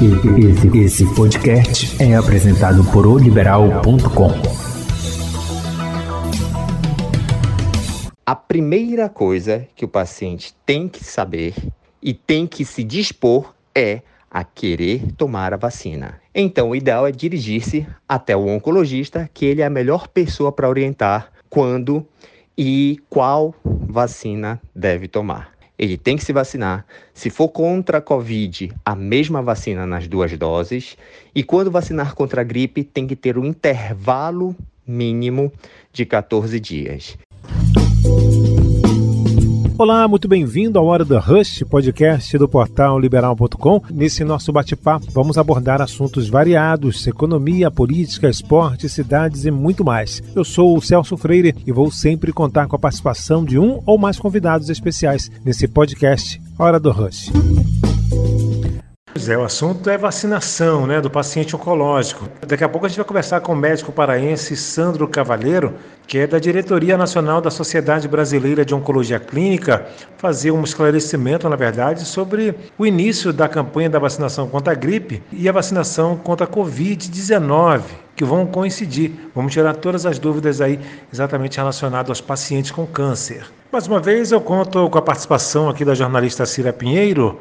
Esse, esse podcast é apresentado por oliberal.com. A primeira coisa que o paciente tem que saber e tem que se dispor é a querer tomar a vacina. Então, o ideal é dirigir-se até o oncologista, que ele é a melhor pessoa para orientar quando e qual vacina deve tomar. Ele tem que se vacinar. Se for contra a Covid, a mesma vacina nas duas doses. E quando vacinar contra a gripe, tem que ter um intervalo mínimo de 14 dias. Olá, muito bem-vindo ao Hora do Rush, podcast do portal liberal.com. Nesse nosso bate-papo, vamos abordar assuntos variados: economia, política, esporte, cidades e muito mais. Eu sou o Celso Freire e vou sempre contar com a participação de um ou mais convidados especiais nesse podcast Hora do Rush. Pois é, o assunto é vacinação né, do paciente oncológico. Daqui a pouco a gente vai conversar com o médico paraense Sandro Cavalheiro, que é da Diretoria Nacional da Sociedade Brasileira de Oncologia Clínica, fazer um esclarecimento, na verdade, sobre o início da campanha da vacinação contra a gripe e a vacinação contra a Covid-19 que vão coincidir. Vamos tirar todas as dúvidas aí exatamente relacionadas aos pacientes com câncer. Mais uma vez eu conto com a participação aqui da jornalista Cira Pinheiro,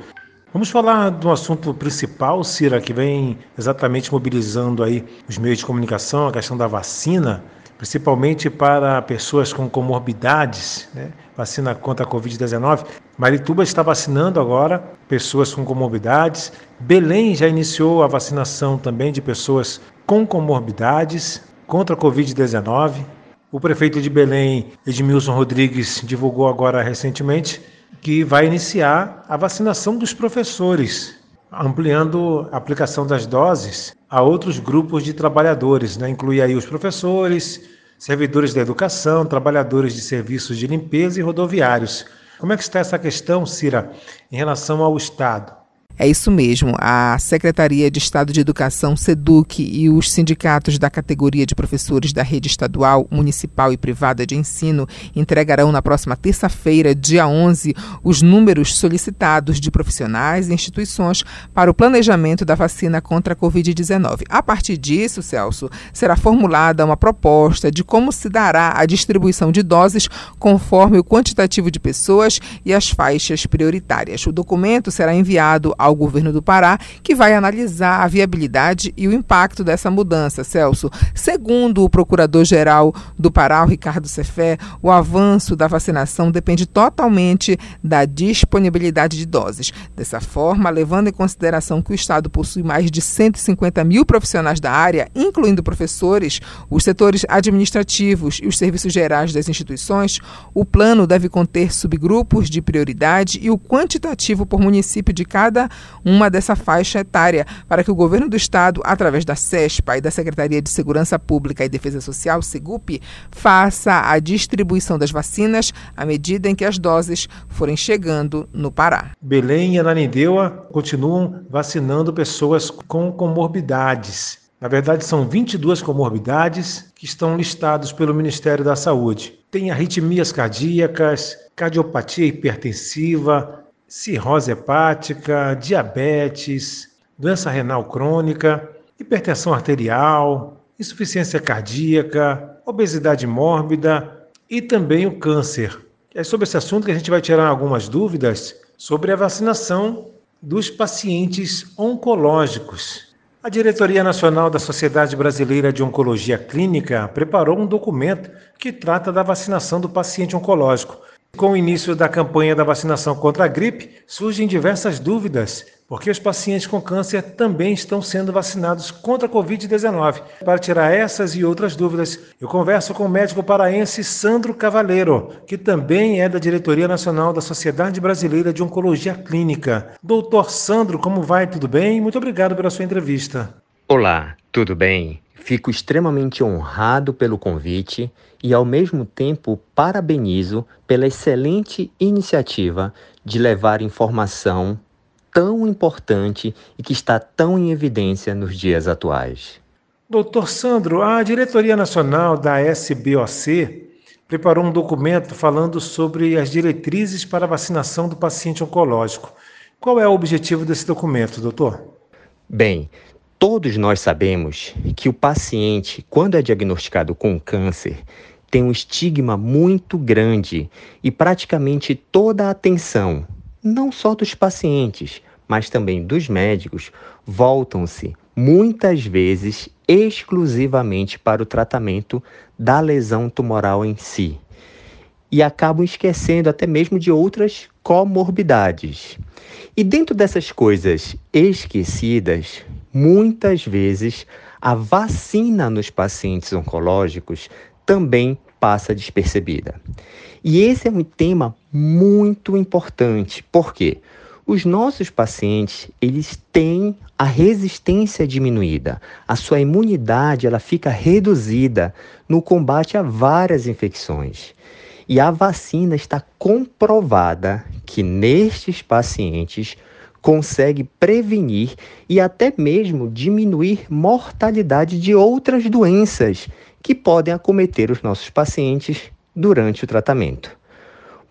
Vamos falar do assunto principal, Cira, que vem exatamente mobilizando aí os meios de comunicação, a questão da vacina, principalmente para pessoas com comorbidades, né? vacina contra a Covid-19. Marituba está vacinando agora pessoas com comorbidades. Belém já iniciou a vacinação também de pessoas com comorbidades contra a Covid-19. O prefeito de Belém, Edmilson Rodrigues, divulgou agora recentemente que vai iniciar a vacinação dos professores, ampliando a aplicação das doses a outros grupos de trabalhadores, né? inclui aí os professores, servidores da educação, trabalhadores de serviços de limpeza e rodoviários. Como é que está essa questão, Cira, em relação ao Estado? É isso mesmo. A Secretaria de Estado de Educação, SEDUC, e os sindicatos da categoria de professores da rede estadual, municipal e privada de ensino entregarão na próxima terça-feira, dia 11, os números solicitados de profissionais e instituições para o planejamento da vacina contra a Covid-19. A partir disso, Celso, será formulada uma proposta de como se dará a distribuição de doses conforme o quantitativo de pessoas e as faixas prioritárias. O documento será enviado ao ao governo do Pará, que vai analisar a viabilidade e o impacto dessa mudança. Celso, segundo o procurador-geral do Pará, Ricardo Cefé, o avanço da vacinação depende totalmente da disponibilidade de doses. Dessa forma, levando em consideração que o Estado possui mais de 150 mil profissionais da área, incluindo professores, os setores administrativos e os serviços gerais das instituições, o plano deve conter subgrupos de prioridade e o quantitativo por município de cada uma dessa faixa etária, para que o governo do estado, através da SESPA e da Secretaria de Segurança Pública e Defesa Social, SEGUP, faça a distribuição das vacinas à medida em que as doses forem chegando no Pará. Belém e Ananindeua continuam vacinando pessoas com comorbidades. Na verdade, são 22 comorbidades que estão listados pelo Ministério da Saúde. Tem arritmias cardíacas, cardiopatia hipertensiva, cirrose hepática, diabetes, doença renal crônica, hipertensão arterial, insuficiência cardíaca, obesidade mórbida e também o câncer. É sobre esse assunto que a gente vai tirar algumas dúvidas sobre a vacinação dos pacientes oncológicos. A Diretoria Nacional da Sociedade Brasileira de Oncologia Clínica preparou um documento que trata da vacinação do paciente oncológico. Com o início da campanha da vacinação contra a gripe, surgem diversas dúvidas, porque os pacientes com câncer também estão sendo vacinados contra a Covid-19. Para tirar essas e outras dúvidas, eu converso com o médico paraense Sandro Cavaleiro, que também é da Diretoria Nacional da Sociedade Brasileira de Oncologia Clínica. Doutor Sandro, como vai? Tudo bem? Muito obrigado pela sua entrevista. Olá, tudo bem? Fico extremamente honrado pelo convite e, ao mesmo tempo, parabenizo pela excelente iniciativa de levar informação tão importante e que está tão em evidência nos dias atuais. Doutor Sandro, a Diretoria Nacional da SBOC preparou um documento falando sobre as diretrizes para a vacinação do paciente oncológico. Qual é o objetivo desse documento, doutor? Bem, todos nós sabemos que o paciente, quando é diagnosticado com câncer, tem um estigma muito grande e praticamente toda a atenção, não só dos pacientes, mas também dos médicos, voltam-se muitas vezes exclusivamente para o tratamento da lesão tumoral em si. E acabam esquecendo até mesmo de outras comorbidades. E dentro dessas coisas esquecidas, muitas vezes a vacina nos pacientes oncológicos também passa despercebida. E esse é um tema muito importante, porque os nossos pacientes, eles têm a resistência diminuída, a sua imunidade ela fica reduzida no combate a várias infecções. E a vacina está comprovada que nestes pacientes consegue prevenir e até mesmo diminuir mortalidade de outras doenças que podem acometer os nossos pacientes durante o tratamento.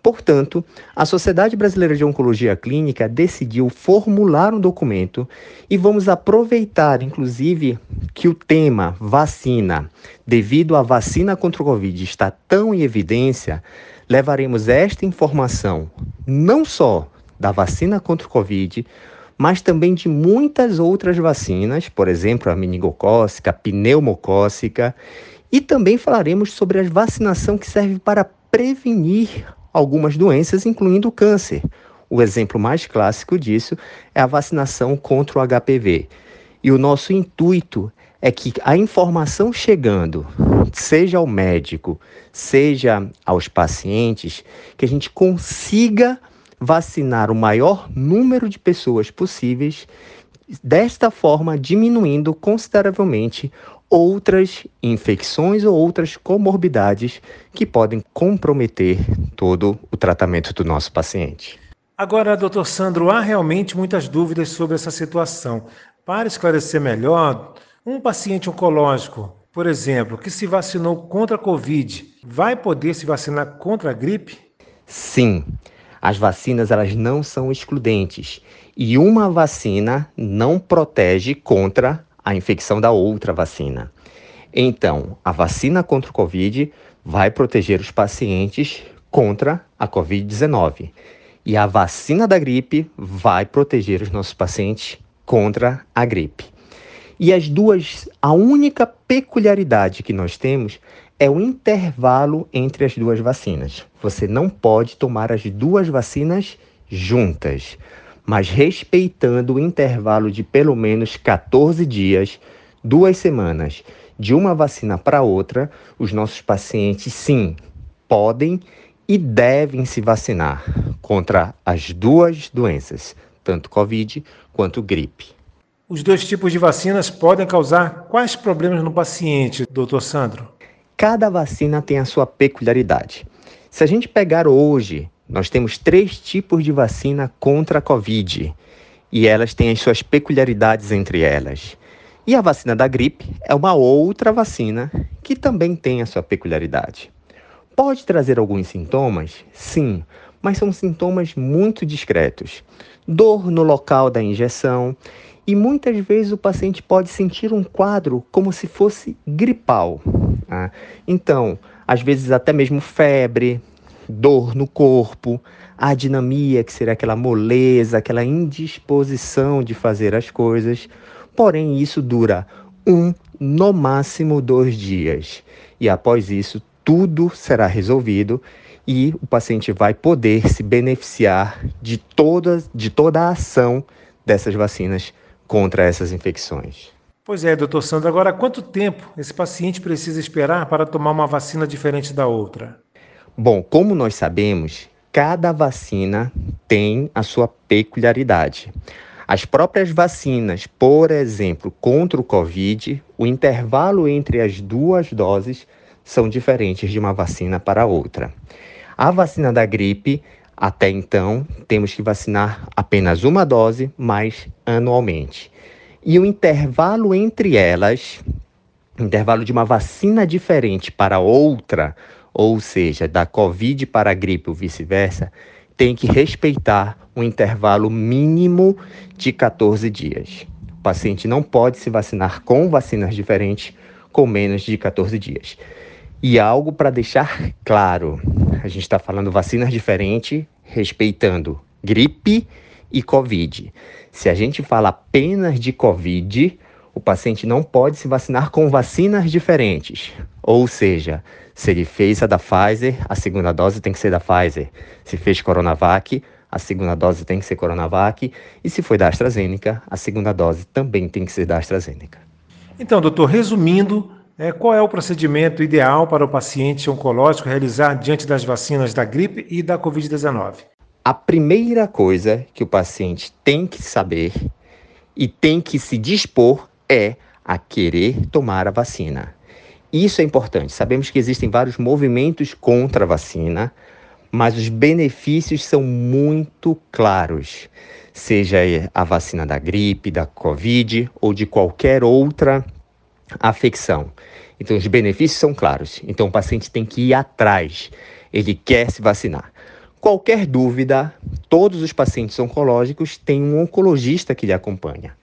Portanto, a Sociedade Brasileira de Oncologia Clínica decidiu formular um documento e vamos aproveitar, inclusive, que o tema vacina, devido à vacina contra o Covid está tão em evidência, levaremos esta informação não só da vacina contra o Covid, mas também de muitas outras vacinas, por exemplo, a meningocócica, a pneumocócica, e também falaremos sobre a vacinação que serve para prevenir algumas doenças, incluindo o câncer. O exemplo mais clássico disso é a vacinação contra o HPV. E o nosso intuito é que a informação chegando, seja ao médico, seja aos pacientes, que a gente consiga vacinar o maior número de pessoas possíveis, desta forma diminuindo consideravelmente outras infecções ou outras comorbidades que podem comprometer todo o tratamento do nosso paciente. Agora, doutor Sandro, há realmente muitas dúvidas sobre essa situação. Para esclarecer melhor, um paciente oncológico, por exemplo, que se vacinou contra a Covid, vai poder se vacinar contra a gripe? Sim. As vacinas elas não são excludentes e uma vacina não protege contra a infecção da outra vacina. Então, a vacina contra o Covid vai proteger os pacientes contra a Covid-19 e a vacina da gripe vai proteger os nossos pacientes contra a gripe. E as duas, a única peculiaridade que nós temos é o intervalo entre as duas vacinas. Você não pode tomar as duas vacinas juntas mas respeitando o intervalo de pelo menos 14 dias, duas semanas, de uma vacina para outra, os nossos pacientes sim podem e devem se vacinar contra as duas doenças, tanto Covid quanto gripe. Os dois tipos de vacinas podem causar quais problemas no paciente, doutor Sandro? Cada vacina tem a sua peculiaridade. Se a gente pegar hoje nós temos três tipos de vacina contra a Covid e elas têm as suas peculiaridades entre elas. E a vacina da gripe é uma outra vacina que também tem a sua peculiaridade. Pode trazer alguns sintomas? Sim, mas são sintomas muito discretos. Dor no local da injeção e muitas vezes o paciente pode sentir um quadro como se fosse gripal. Tá? Então, às vezes até mesmo febre, dor no corpo, a dinamia, que seria aquela moleza, aquela indisposição de fazer as coisas. Porém, isso dura um, no máximo dois dias. E após isso, tudo será resolvido e o paciente vai poder se beneficiar de toda, de toda a ação dessas vacinas contra essas infecções. Pois é, doutor Sandro. Agora, quanto tempo esse paciente precisa esperar para tomar uma vacina diferente da outra? Bom, como nós sabemos, cada vacina tem a sua peculiaridade. As próprias vacinas, por exemplo, contra o Covid, o intervalo entre as duas doses são diferentes de uma vacina para outra. A vacina da gripe, até então, temos que vacinar apenas uma dose, mas anualmente. E o intervalo entre elas, intervalo de uma vacina diferente para outra, ou seja, da Covid para a gripe ou vice-versa, tem que respeitar um intervalo mínimo de 14 dias. O paciente não pode se vacinar com vacinas diferentes com menos de 14 dias. E algo para deixar claro: a gente está falando vacinas diferentes, respeitando gripe e Covid. Se a gente fala apenas de Covid, o paciente não pode se vacinar com vacinas diferentes. Ou seja, se ele fez a da Pfizer, a segunda dose tem que ser da Pfizer. Se fez Coronavac, a segunda dose tem que ser Coronavac. E se foi da AstraZeneca, a segunda dose também tem que ser da AstraZeneca. Então, doutor, resumindo, é, qual é o procedimento ideal para o paciente oncológico realizar diante das vacinas da gripe e da Covid-19? A primeira coisa que o paciente tem que saber e tem que se dispor é a querer tomar a vacina. Isso é importante. Sabemos que existem vários movimentos contra a vacina, mas os benefícios são muito claros, seja a vacina da gripe, da Covid ou de qualquer outra afecção. Então, os benefícios são claros. Então, o paciente tem que ir atrás. Ele quer se vacinar. Qualquer dúvida, todos os pacientes oncológicos têm um oncologista que lhe acompanha.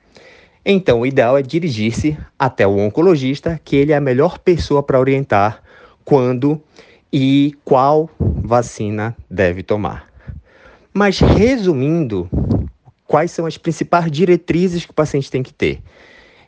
Então, o ideal é dirigir-se até o oncologista, que ele é a melhor pessoa para orientar quando e qual vacina deve tomar. Mas resumindo, quais são as principais diretrizes que o paciente tem que ter?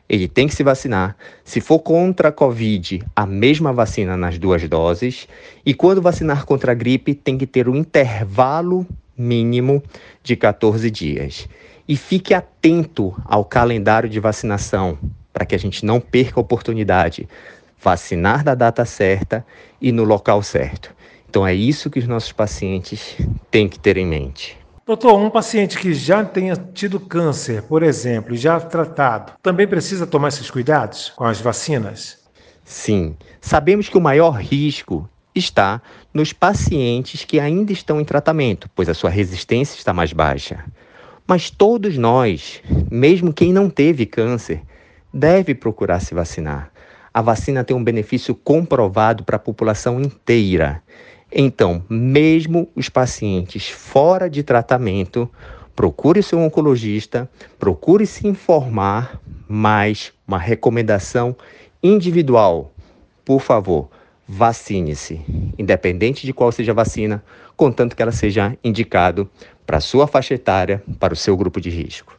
ele tem que se vacinar. Se for contra a Covid, a mesma vacina nas duas doses. E quando vacinar contra a gripe, tem que ter um intervalo mínimo de 14 dias. E fique atento ao calendário de vacinação, para que a gente não perca a oportunidade. Vacinar da data certa e no local certo. Então é isso que os nossos pacientes têm que ter em mente. Doutor, um paciente que já tenha tido câncer, por exemplo, já tratado, também precisa tomar esses cuidados com as vacinas? Sim. Sabemos que o maior risco está nos pacientes que ainda estão em tratamento, pois a sua resistência está mais baixa. Mas todos nós, mesmo quem não teve câncer, deve procurar se vacinar. A vacina tem um benefício comprovado para a população inteira. Então, mesmo os pacientes fora de tratamento, procure seu oncologista, procure se informar, mas uma recomendação individual, por favor, vacine-se, independente de qual seja a vacina, contanto que ela seja indicado para a sua faixa etária, para o seu grupo de risco.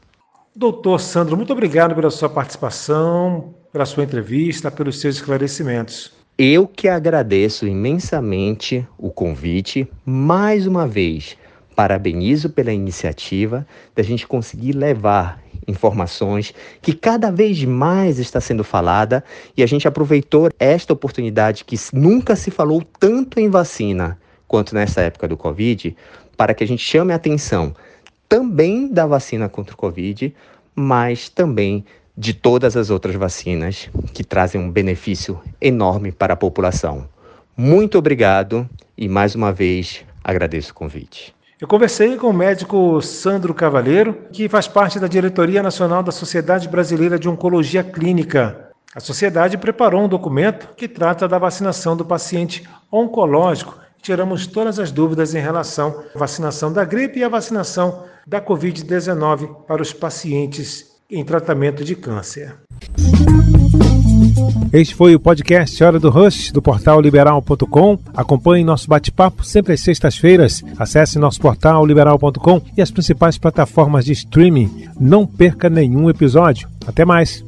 Doutor Sandro, muito obrigado pela sua participação, pela sua entrevista, pelos seus esclarecimentos. Eu que agradeço imensamente o convite. Mais uma vez, parabenizo pela iniciativa da gente conseguir levar informações que cada vez mais está sendo falada e a gente aproveitou esta oportunidade que nunca se falou tanto em vacina quanto nessa época do Covid, para que a gente chame a atenção também da vacina contra o Covid, mas também de todas as outras vacinas que trazem um benefício enorme para a população. Muito obrigado e mais uma vez agradeço o convite. Eu conversei com o médico Sandro Cavalheiro, que faz parte da diretoria nacional da Sociedade Brasileira de Oncologia Clínica. A sociedade preparou um documento que trata da vacinação do paciente oncológico. Tiramos todas as dúvidas em relação à vacinação da gripe e à vacinação da Covid-19 para os pacientes em tratamento de câncer. Este foi o podcast Hora do Rush do portal liberal.com. Acompanhe nosso bate-papo sempre às sextas-feiras. Acesse nosso portal liberal.com e as principais plataformas de streaming. Não perca nenhum episódio. Até mais.